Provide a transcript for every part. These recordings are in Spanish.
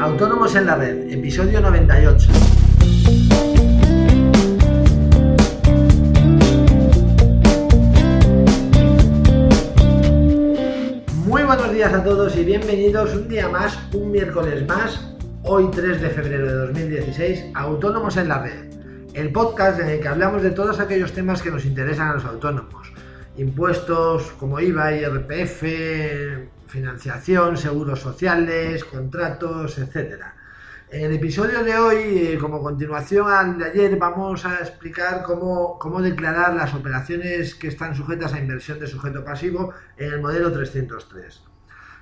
Autónomos en la Red, episodio 98. Muy buenos días a todos y bienvenidos un día más, un miércoles más, hoy 3 de febrero de 2016, Autónomos en la Red, el podcast en el que hablamos de todos aquellos temas que nos interesan a los autónomos. Impuestos como IVA, IRPF, financiación, seguros sociales, contratos, etcétera. En el episodio de hoy, eh, como continuación al de ayer, vamos a explicar cómo, cómo, declarar las operaciones que están sujetas a inversión de sujeto pasivo en el modelo 303.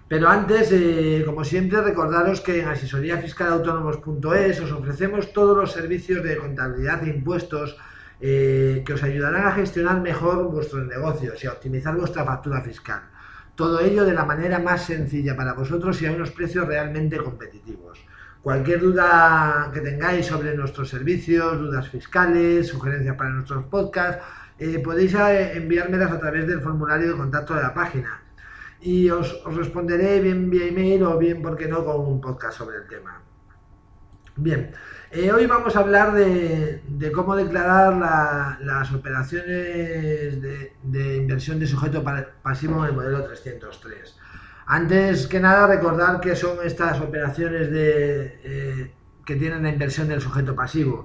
Pero antes, eh, como siempre, recordaros que en asesoríafiscalautónomos.es os ofrecemos todos los servicios de contabilidad e impuestos eh, que os ayudarán a gestionar mejor vuestros negocios y a optimizar vuestra factura fiscal. Todo ello de la manera más sencilla para vosotros y a unos precios realmente competitivos. Cualquier duda que tengáis sobre nuestros servicios, dudas fiscales, sugerencias para nuestros podcasts, eh, podéis eh, enviármelas a través del formulario de contacto de la página. Y os, os responderé bien vía email o bien, ¿por qué no?, con un podcast sobre el tema. Bien, eh, hoy vamos a hablar de, cómo declarar la, las operaciones de, inversión de sujeto pasivo en el modelo 303. Antes que nada, recordar que son estas operaciones de, eh, que tienen la inversión del sujeto pasivo.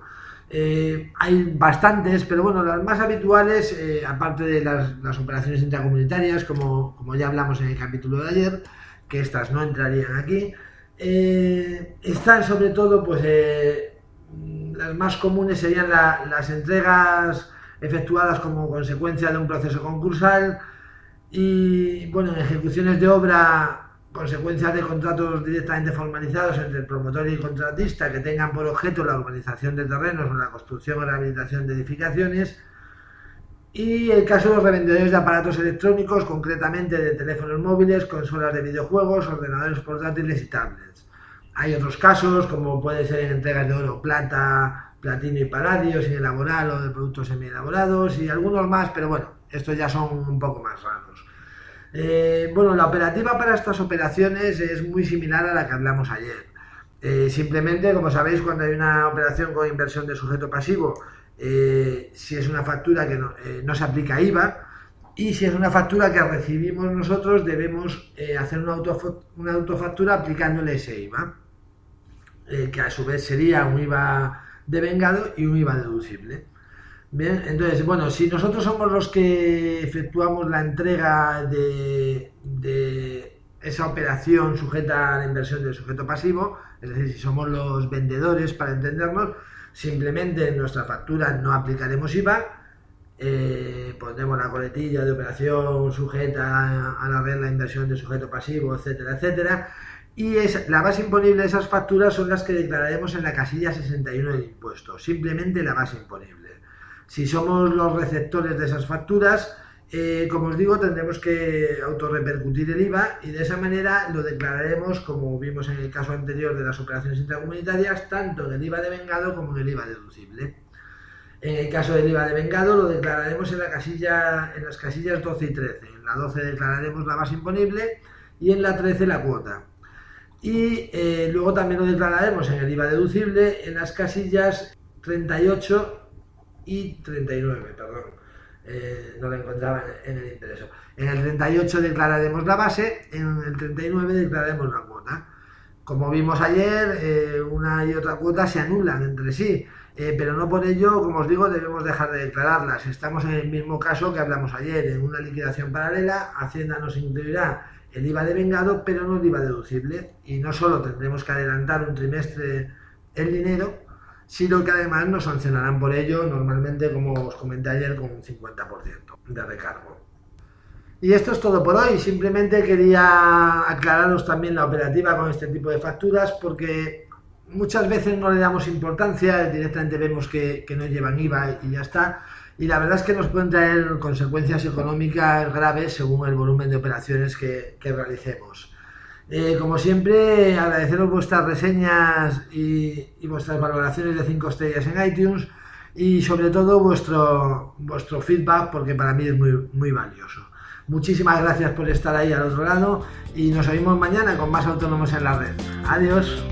Eh, hay bastantes, pero bueno, las más habituales, aparte de las, las, operaciones intracomunitarias, como, como, ya hablamos en el capítulo de ayer, que estas no entrarían aquí, eh, están sobre todo, pues, las más comunes serían la, las entregas efectuadas como consecuencia de un proceso concursal, y bueno, en ejecuciones de obra, consecuencia de contratos directamente formalizados entre el promotor y el contratista que tengan por objeto la urbanización de terrenos o la construcción o rehabilitación de edificaciones. Y el caso de los revendedores de aparatos electrónicos, concretamente de teléfonos móviles, consolas de videojuegos, ordenadores portátiles y tablets. Hay otros casos, como puede ser en entregas de oro, plata, platino y paladio, sin elaborar o de productos semi-elaborados y algunos más, pero bueno, estos ya son un poco más raros. Eh, bueno, la operativa para estas operaciones es muy similar a la que hablamos ayer. Eh, simplemente, como sabéis, cuando hay una operación con inversión de sujeto pasivo, eh, si es una factura que no, eh, se aplica IVA y si es una factura que recibimos nosotros, debemos eh, hacer una, auto, una, autofactura aplicándole ese IVA, que a su vez sería un IVA devengado y un IVA deducible. Bien, entonces, bueno, si nosotros somos los que efectuamos la entrega de, esa operación sujeta a la inversión del sujeto pasivo, es decir, si somos los vendedores, para entendernos, simplemente en nuestra factura no aplicaremos IVA, eh, pondremos la coletilla de operación sujeta a la regla de inversión de sujeto pasivo, etcétera, etcétera, y es, la base imponible de esas facturas son las que declararemos en la casilla 61 del impuesto, simplemente la base imponible. Si somos los receptores de esas facturas, eh, como os digo, tendremos que autorrepercutir el IVA y de esa manera lo declararemos, como vimos en el caso anterior de las operaciones intracomunitarias, tanto en el IVA de vengado como en el IVA deducible. En el caso del IVA de vengado lo declararemos en, la casilla, en las casillas 12 y 13. En la 12 declararemos la base imponible y en la 13 la cuota. Y eh, luego también lo declararemos en el IVA deducible en las casillas 38 y 39, perdón. Eh, no la encontraba en el intereso. En el 38 declararemos la base, en el 39 declararemos la cuota. Como vimos ayer, eh, una y otra cuota se anulan entre sí, eh, pero no por ello, como os digo, debemos dejar de declararlas. Estamos en el mismo caso que hablamos ayer, en una liquidación paralela, Hacienda nos incluirá el IVA de vengado, pero no el IVA deducible, y no solo tendremos que adelantar un trimestre el dinero, sino que además nos sancionarán por ello, normalmente, como os comenté ayer, con un 50% de recargo. Y esto es todo por hoy, simplemente quería aclararos también la operativa con este tipo de facturas, porque muchas veces no le damos importancia, directamente vemos que, que no llevan IVA y ya está, y la verdad es que nos pueden traer consecuencias económicas graves según el volumen de operaciones que, que realicemos. Eh, como siempre, agradeceros vuestras reseñas y, vuestras valoraciones de 5 estrellas en iTunes y sobre todo vuestro, vuestro feedback porque para mí es muy, muy valioso. Muchísimas gracias por estar ahí al otro lado y nos oímos mañana con más autónomos en la red. Adiós.